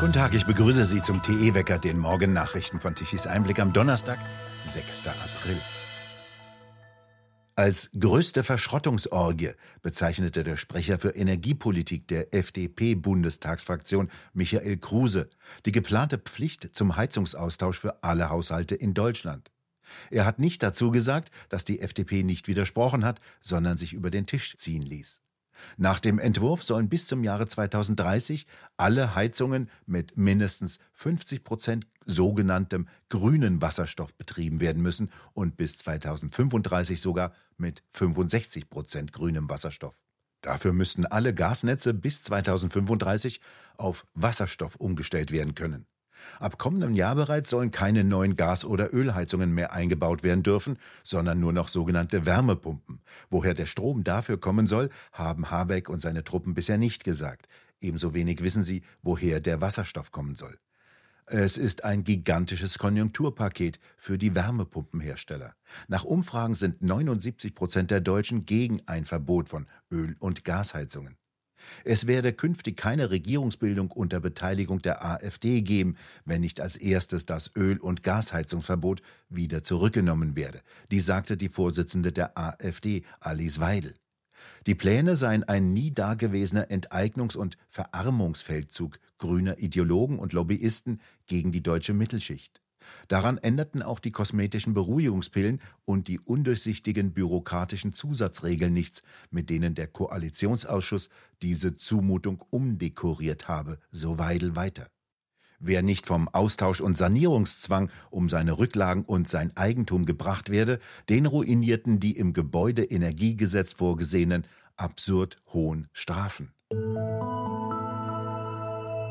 Guten Tag, ich begrüße Sie zum TE-Wecker, den Morgennachrichten von Tichys Einblick am Donnerstag, 6. April. Als größte Verschrottungsorgie bezeichnete der Sprecher für Energiepolitik der FDP-Bundestagsfraktion Michael Kruse die geplante Pflicht zum Heizungsaustausch für alle Haushalte in Deutschland. Er hat nicht dazu gesagt, dass die FDP nicht widersprochen hat, sondern sich über den Tisch ziehen ließ. Nach dem Entwurf sollen bis zum Jahre 2030 alle Heizungen mit mindestens 50 Prozent sogenanntem grünen Wasserstoff betrieben werden müssen und bis 2035 sogar mit 65 Prozent grünem Wasserstoff. Dafür müssten alle Gasnetze bis 2035 auf Wasserstoff umgestellt werden können. Ab kommendem Jahr bereits sollen keine neuen Gas- oder Ölheizungen mehr eingebaut werden dürfen, sondern nur noch sogenannte Wärmepumpen. Woher der Strom dafür kommen soll, haben Habeck und seine Truppen bisher nicht gesagt. Ebenso wenig wissen sie, woher der Wasserstoff kommen soll. Es ist ein gigantisches Konjunkturpaket für die Wärmepumpenhersteller. Nach Umfragen sind 79 Prozent der Deutschen gegen ein Verbot von Öl- und Gasheizungen. Es werde künftig keine Regierungsbildung unter Beteiligung der AfD geben, wenn nicht als erstes das Öl- und Gasheizungsverbot wieder zurückgenommen werde. Die sagte die Vorsitzende der AfD, Alice Weidel. Die Pläne seien ein nie dagewesener Enteignungs- und Verarmungsfeldzug grüner Ideologen und Lobbyisten gegen die deutsche Mittelschicht. Daran änderten auch die kosmetischen Beruhigungspillen und die undurchsichtigen bürokratischen Zusatzregeln nichts, mit denen der Koalitionsausschuss diese Zumutung umdekoriert habe, so Weidel weiter. Wer nicht vom Austausch- und Sanierungszwang um seine Rücklagen und sein Eigentum gebracht werde, den ruinierten die im Gebäudeenergiegesetz vorgesehenen absurd hohen Strafen.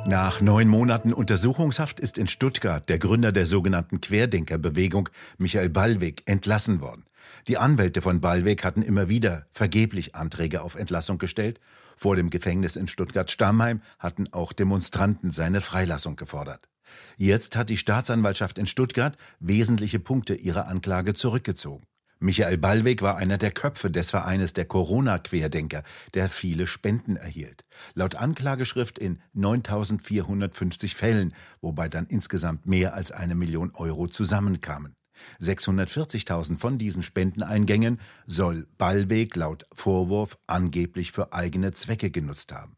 Nach neun Monaten Untersuchungshaft ist in Stuttgart der Gründer der sogenannten Querdenkerbewegung, Michael Ballweg, entlassen worden. Die Anwälte von Ballweg hatten immer wieder vergeblich Anträge auf Entlassung gestellt. Vor dem Gefängnis in Stuttgart-Stammheim hatten auch Demonstranten seine Freilassung gefordert. Jetzt hat die Staatsanwaltschaft in Stuttgart wesentliche Punkte ihrer Anklage zurückgezogen. Michael Ballweg war einer der Köpfe des Vereines der Corona-Querdenker, der viele Spenden erhielt. Laut Anklageschrift in 9450 Fällen, wobei dann insgesamt mehr als eine Million Euro zusammenkamen. 640.000 von diesen Spendeneingängen soll Ballweg laut Vorwurf angeblich für eigene Zwecke genutzt haben.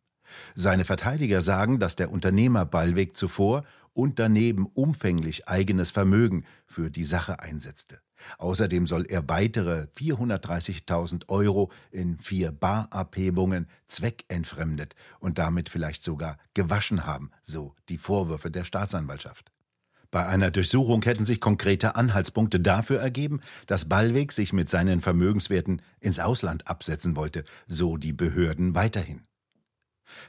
Seine Verteidiger sagen, dass der Unternehmer Ballweg zuvor und daneben umfänglich eigenes Vermögen für die Sache einsetzte. Außerdem soll er weitere 430.000 Euro in vier Barabhebungen zweckentfremdet und damit vielleicht sogar gewaschen haben, so die Vorwürfe der Staatsanwaltschaft. Bei einer Durchsuchung hätten sich konkrete Anhaltspunkte dafür ergeben, dass Ballweg sich mit seinen Vermögenswerten ins Ausland absetzen wollte, so die Behörden weiterhin.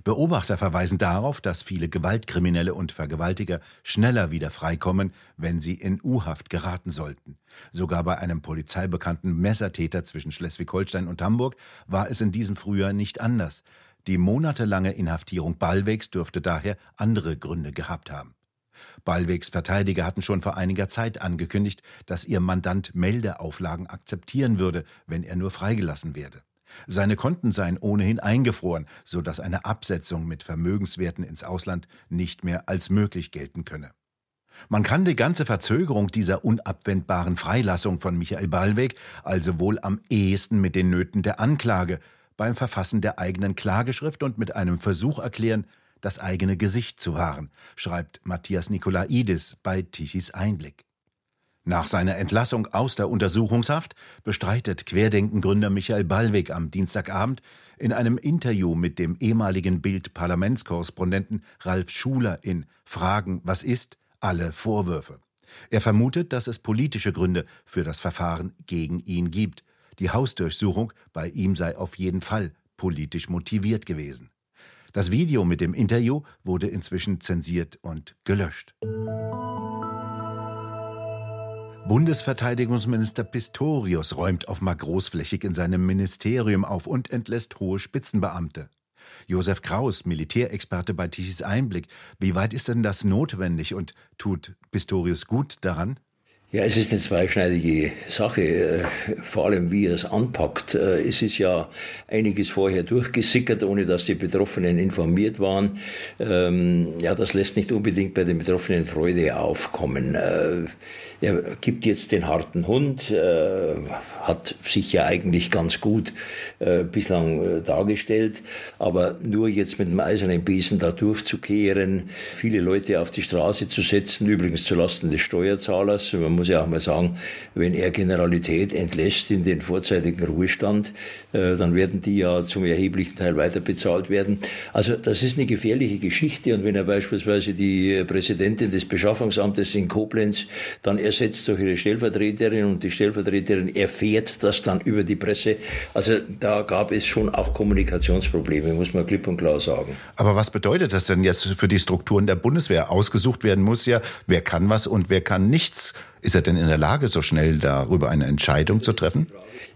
Beobachter verweisen darauf, dass viele Gewaltkriminelle und Vergewaltiger schneller wieder freikommen, wenn sie in U-Haft geraten sollten. Sogar bei einem polizeibekannten Messertäter zwischen Schleswig-Holstein und Hamburg war es in diesem Frühjahr nicht anders. Die monatelange Inhaftierung Ballwegs dürfte daher andere Gründe gehabt haben. Ballwegs Verteidiger hatten schon vor einiger Zeit angekündigt, dass ihr Mandant Meldeauflagen akzeptieren würde, wenn er nur freigelassen werde. Seine Konten seien ohnehin eingefroren, so dass eine Absetzung mit Vermögenswerten ins Ausland nicht mehr als möglich gelten könne. Man kann die ganze Verzögerung dieser unabwendbaren Freilassung von Michael Ballweg also wohl am ehesten mit den Nöten der Anklage beim Verfassen der eigenen Klageschrift und mit einem Versuch erklären, das eigene Gesicht zu wahren, schreibt Matthias Nikolaidis bei Tichys Einblick. Nach seiner Entlassung aus der Untersuchungshaft bestreitet Querdenkengründer Michael Ballweg am Dienstagabend in einem Interview mit dem ehemaligen Bild-Parlamentskorrespondenten Ralf Schuler in Fragen, was ist, alle Vorwürfe. Er vermutet, dass es politische Gründe für das Verfahren gegen ihn gibt. Die Hausdurchsuchung bei ihm sei auf jeden Fall politisch motiviert gewesen. Das Video mit dem Interview wurde inzwischen zensiert und gelöscht. Bundesverteidigungsminister Pistorius räumt offenbar großflächig in seinem Ministerium auf und entlässt hohe Spitzenbeamte. Josef Kraus, Militärexperte bei Tichys Einblick. Wie weit ist denn das notwendig und tut Pistorius gut daran? Ja, es ist eine zweischneidige Sache, äh, vor allem wie er es anpackt. Äh, es ist ja einiges vorher durchgesickert, ohne dass die Betroffenen informiert waren. Ähm, ja, das lässt nicht unbedingt bei den Betroffenen Freude aufkommen. Äh, er gibt jetzt den harten Hund, hat sich ja eigentlich ganz gut bislang dargestellt, aber nur jetzt mit dem eisernen Besen da durchzukehren, viele Leute auf die Straße zu setzen, übrigens zulasten des Steuerzahlers. Man muss ja auch mal sagen, wenn er Generalität entlässt in den vorzeitigen Ruhestand, äh, dann werden die ja zum erheblichen Teil weiter bezahlt werden. Also das ist eine gefährliche Geschichte und wenn er beispielsweise die Präsidentin des Beschaffungsamtes in Koblenz dann ersetzt durch ihre Stellvertreterin und die Stellvertreterin erfährt das dann über die Presse, also da gab es schon auch Kommunikationsprobleme, muss man klipp und klar sagen. Aber was bedeutet das denn jetzt für die Strukturen der Bundeswehr? Ausgesucht werden muss ja, wer kann was und wer kann nichts. Ist er denn in der Lage, so schnell darüber eine Entscheidung zu treffen?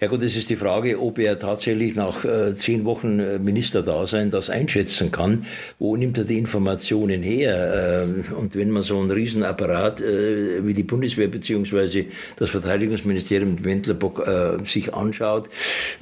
Ja gut, es ist die Frage, ob er tatsächlich nach äh, zehn Wochen äh, Ministerdasein das einschätzen kann. Wo nimmt er die Informationen her? Äh, und wenn man so einen Riesenapparat äh, wie die Bundeswehr beziehungsweise das Verteidigungsministerium mit Wendlerbock äh, sich anschaut,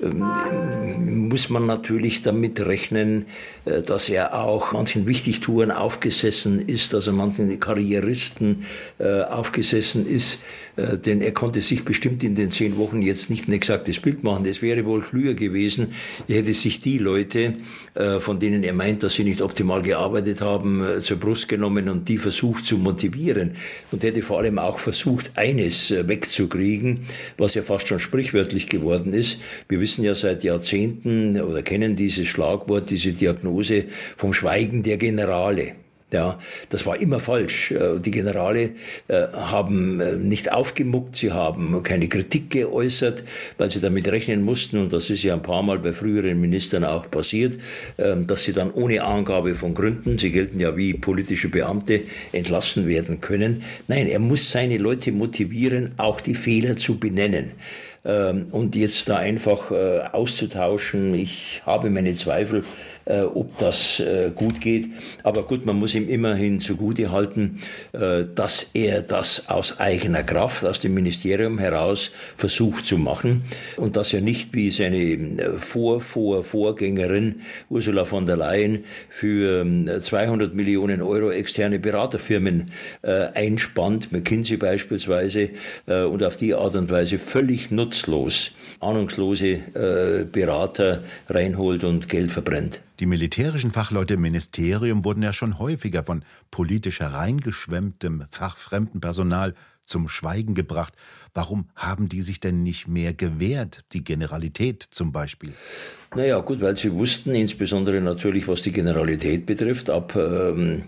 ähm, muss man natürlich damit rechnen, äh, dass er auch manchen Wichtigtouren aufgesessen ist, dass er manchen Karrieristen aufgesessen ist, denn er konnte sich bestimmt in den zehn Wochen jetzt nicht ein exaktes Bild machen. Es wäre wohl klüger gewesen, er hätte sich die Leute, äh, von denen er meint, dass sie nicht optimal gearbeitet haben, äh, zur Brust genommen und die versucht zu motivieren und hätte vor allem auch versucht, eines äh, wegzukriegen, was ja fast schon sprichwörtlich geworden ist. Wir wissen ja seit Jahrzehnten oder kennen dieses Schlagwort, diese Diagnose vom Schweigen der Generale. Ja, das war immer falsch. Äh, die Generale äh, haben äh, nicht aufgemuckt, sie haben keine Kritik geäußert, weil sie damit rechnen mussten, und das ist ja ein paar Mal bei früheren Ministern auch passiert, ähm, dass sie dann ohne Angabe von Gründen, sie gelten ja wie politische Beamte, entlassen werden können. Nein, er muss seine Leute motivieren, auch die Fehler zu benennen. Ähm, und jetzt da einfach auszutauschen, ich habe meine Zweifel, äh, ob das äh, gut geht. Aber gut, man muss ihm immerhin zugute halten, äh, dass er das aus eigener Kraft, aus dem Ministerium heraus versucht zu machen und dass er nicht wie seine äh, Vor, Vor, Vorgängerin Ursula von der Leyen für 200 ähm, Millionen Euro externe Beraterfirmen äh, einspannt, McKinsey beispielsweise, äh, und auf die Art und Weise völlig nutzlos ahnungslose Berater reinholt und Geld verbrennt. Die militärischen Fachleute im Ministerium wurden ja schon häufiger von politisch hereingeschwemmtem, fachfremden Personal zum Schweigen gebracht. Warum haben die sich denn nicht mehr gewehrt, die Generalität zum Beispiel? Naja, gut, weil sie wussten, insbesondere natürlich, was die Generalität betrifft, ab ähm,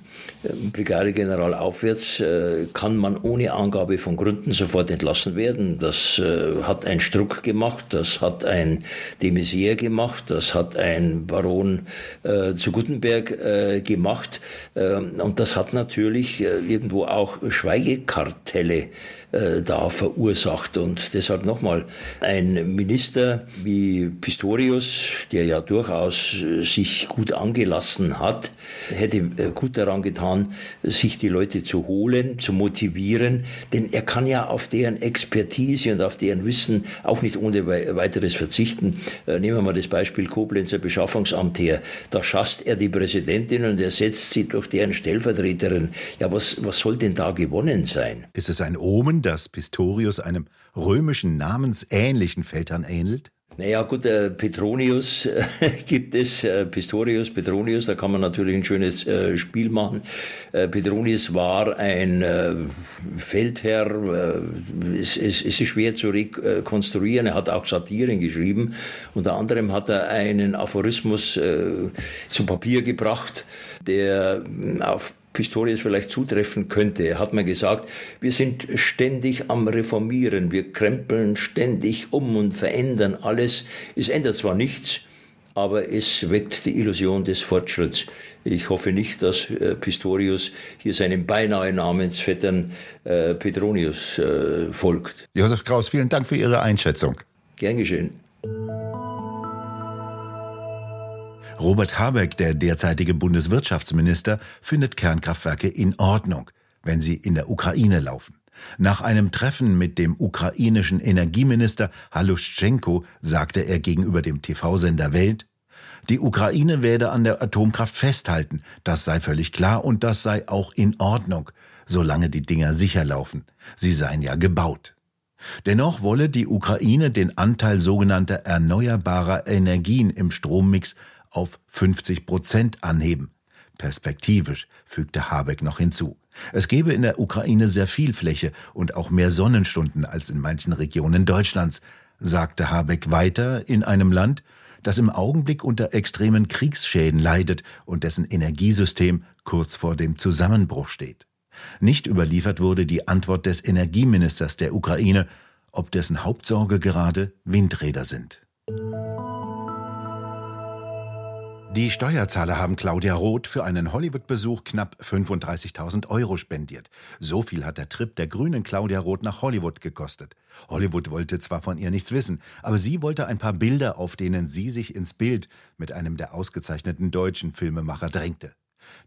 Brigadegeneral aufwärts äh, kann man ohne Angabe von Gründen sofort entlassen werden. Das äh, hat ein Struck gemacht, das hat ein de Maizière gemacht, das hat ein Baron äh, zu Gutenberg äh, gemacht ähm, und das hat natürlich äh, irgendwo auch Schweigekartelle äh, da verursacht. Und deshalb nochmal, ein Minister wie Pistorius, der ja durchaus äh, sich gut angelassen hat, hätte äh, gut daran getan, sich die Leute zu holen, zu motivieren, denn er kann ja auf deren Expertise und auf deren Wissen auch nicht ohne weiteres verzichten. Nehmen wir mal das Beispiel Koblenzer Beschaffungsamt her. Da schasst er die Präsidentin und ersetzt sie durch deren Stellvertreterin. Ja, was, was soll denn da gewonnen sein? Ist es ein Omen, dass Pistorius einem römischen namensähnlichen Feldherrn ähnelt? Naja, gut, äh, Petronius äh, gibt es, äh, Pistorius, Petronius, da kann man natürlich ein schönes äh, Spiel machen. Äh, Petronius war ein äh, Feldherr, es, es, es, ist schwer zu rekonstruieren, er hat auch Satiren geschrieben. Unter anderem hat er einen Aphorismus zu Papier gebracht, der auf Pistorius vielleicht zutreffen könnte. Er hat mir gesagt, wir sind ständig am Reformieren, wir krempeln ständig um und verändern alles. Es ändert zwar nichts, aber es weckt die Illusion des Fortschritts. Ich hoffe nicht, dass äh, Pistorius hier seinem beinahe Namensvettern äh, Petronius äh, folgt. Josef Kraus, vielen Dank für Ihre Einschätzung. Gern geschehen. Robert Habeck, der derzeitige Bundeswirtschaftsminister, findet Kernkraftwerke in Ordnung, wenn sie in der Ukraine laufen. Nach einem Treffen mit dem ukrainischen Energieminister Haluschenko sagte er gegenüber dem TV-Sender Welt, die Ukraine werde an der Atomkraft festhalten, das sei völlig klar und das sei auch in Ordnung, solange die Dinger sicher laufen. Sie seien ja gebaut. Dennoch wolle die Ukraine den Anteil sogenannter erneuerbarer Energien im Strommix auf 50 Prozent anheben. Perspektivisch, fügte Habeck noch hinzu. Es gebe in der Ukraine sehr viel Fläche und auch mehr Sonnenstunden als in manchen Regionen Deutschlands, sagte Habeck weiter in einem Land, das im Augenblick unter extremen Kriegsschäden leidet und dessen Energiesystem kurz vor dem Zusammenbruch steht. Nicht überliefert wurde die Antwort des Energieministers der Ukraine, ob dessen Hauptsorge gerade Windräder sind. Die Steuerzahler haben Claudia Roth für einen Hollywood-Besuch knapp 35.000 Euro spendiert. So viel hat der Trip der grünen Claudia Roth nach Hollywood gekostet. Hollywood wollte zwar von ihr nichts wissen, aber sie wollte ein paar Bilder, auf denen sie sich ins Bild mit einem der ausgezeichneten deutschen Filmemacher drängte.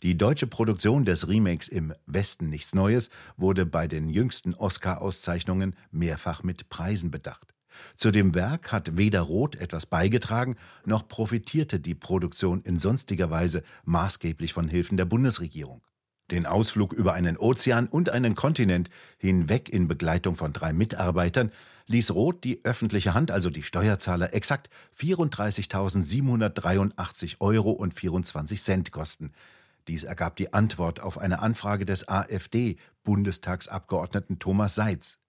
Die deutsche Produktion des Remakes im Westen nichts Neues wurde bei den jüngsten Oscar-Auszeichnungen mehrfach mit Preisen bedacht. Zu dem Werk hat weder Roth etwas beigetragen, noch profitierte die Produktion in sonstiger Weise maßgeblich von Hilfen der Bundesregierung. Den Ausflug über einen Ozean und einen Kontinent hinweg in Begleitung von drei Mitarbeitern ließ Roth die öffentliche Hand, also die Steuerzahler, exakt 34.783 Euro und 24 Cent kosten. Dies ergab die Antwort auf eine Anfrage des AfD-Bundestagsabgeordneten Thomas Seitz.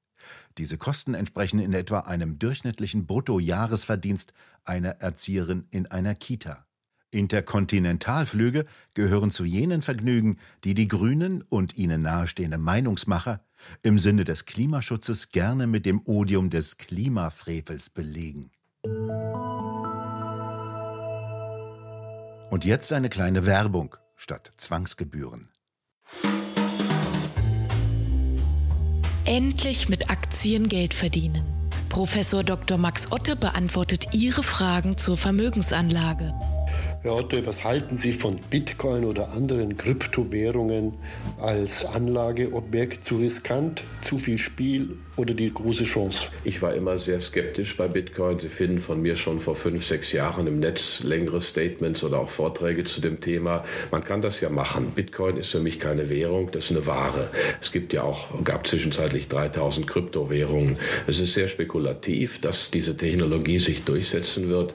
Diese Kosten entsprechen in etwa einem durchschnittlichen Bruttojahresverdienst einer Erzieherin in einer Kita. Interkontinentalflüge gehören zu jenen Vergnügen, die die Grünen und ihnen nahestehende Meinungsmacher im Sinne des Klimaschutzes gerne mit dem Odium des Klimafrevels belegen. Und jetzt eine kleine Werbung statt Zwangsgebühren. Endlich mit Aktien Geld verdienen. Professor Dr. Max Otte beantwortet Ihre Fragen zur Vermögensanlage. Herr Otto, was halten Sie von Bitcoin oder anderen Kryptowährungen als Anlageobjekt zu riskant, zu viel Spiel oder die große Chance? Ich war immer sehr skeptisch bei Bitcoin. Sie finden von mir schon vor fünf, sechs Jahren im Netz längere Statements oder auch Vorträge zu dem Thema. Man kann das ja machen. Bitcoin ist für mich keine Währung, das ist eine Ware. Es gibt ja auch, gab zwischenzeitlich 3000 Kryptowährungen. Es ist sehr spekulativ, dass diese Technologie sich durchsetzen wird.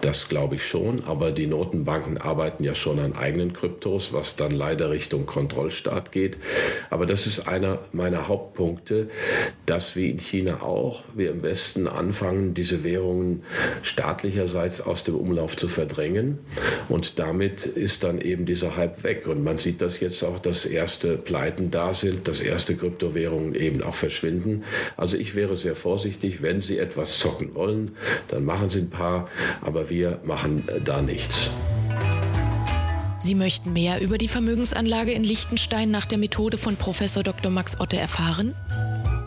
Das glaube ich schon, aber die Notenbanken arbeiten ja schon an eigenen Kryptos, was dann leider Richtung Kontrollstaat geht. Aber das ist einer meiner Hauptpunkte, dass wie in China auch wir im Westen anfangen, diese Währungen staatlicherseits aus dem Umlauf zu verdrängen. Und damit ist dann eben dieser Hype weg. Und man sieht das jetzt auch, dass erste Pleiten da sind, dass erste Kryptowährungen eben auch verschwinden. Also ich wäre sehr vorsichtig, wenn Sie etwas zocken wollen, dann machen Sie ein paar, aber wir machen da nichts. Sie möchten mehr über die Vermögensanlage in Liechtenstein nach der Methode von Prof. Dr. Max Otte erfahren?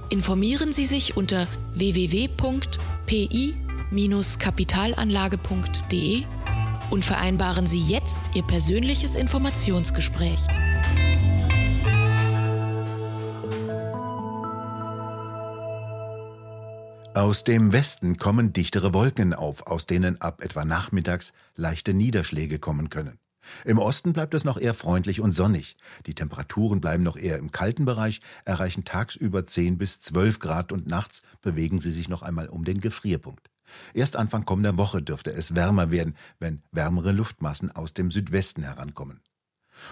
Informieren Sie sich unter www.pi-kapitalanlage.de und vereinbaren Sie jetzt Ihr persönliches Informationsgespräch. Aus dem Westen kommen dichtere Wolken auf, aus denen ab etwa nachmittags leichte Niederschläge kommen können. Im Osten bleibt es noch eher freundlich und sonnig. Die Temperaturen bleiben noch eher im kalten Bereich, erreichen tagsüber 10 bis 12 Grad und nachts bewegen sie sich noch einmal um den Gefrierpunkt. Erst Anfang kommender Woche dürfte es wärmer werden, wenn wärmere Luftmassen aus dem Südwesten herankommen.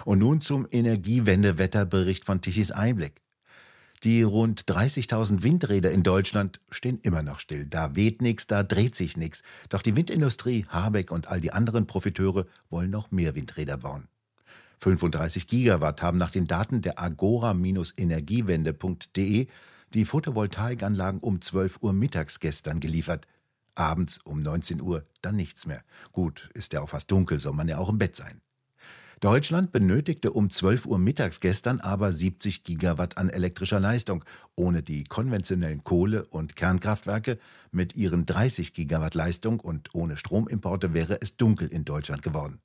Und nun zum Energiewendewetterbericht von Tichys Einblick. Die rund 30.000 Windräder in Deutschland stehen immer noch still. Da weht nichts, da dreht sich nichts. Doch die Windindustrie, Habeck und all die anderen Profiteure wollen noch mehr Windräder bauen. 35 Gigawatt haben nach den Daten der agora-energiewende.de die Photovoltaikanlagen um 12 Uhr mittags gestern geliefert. Abends um 19 Uhr dann nichts mehr. Gut, ist ja auch fast dunkel, soll man ja auch im Bett sein. Deutschland benötigte um 12 Uhr mittags gestern aber 70 Gigawatt an elektrischer Leistung. Ohne die konventionellen Kohle- und Kernkraftwerke mit ihren 30 Gigawatt Leistung und ohne Stromimporte wäre es dunkel in Deutschland geworden.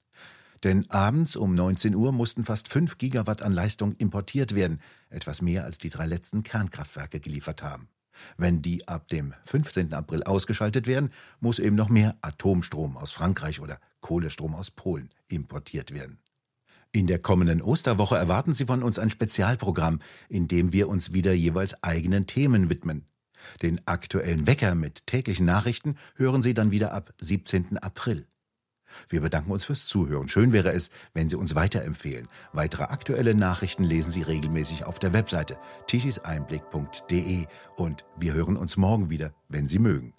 Denn abends um 19 Uhr mussten fast 5 Gigawatt an Leistung importiert werden, etwas mehr als die drei letzten Kernkraftwerke geliefert haben. Wenn die ab dem 15. April ausgeschaltet werden, muss eben noch mehr Atomstrom aus Frankreich oder Kohlestrom aus Polen importiert werden. In der kommenden Osterwoche erwarten Sie von uns ein Spezialprogramm, in dem wir uns wieder jeweils eigenen Themen widmen. Den aktuellen Wecker mit täglichen Nachrichten hören Sie dann wieder ab 17. April. Wir bedanken uns fürs Zuhören. Schön wäre es, wenn Sie uns weiterempfehlen. Weitere aktuelle Nachrichten lesen Sie regelmäßig auf der Webseite tischiseinblick.de und wir hören uns morgen wieder, wenn Sie mögen.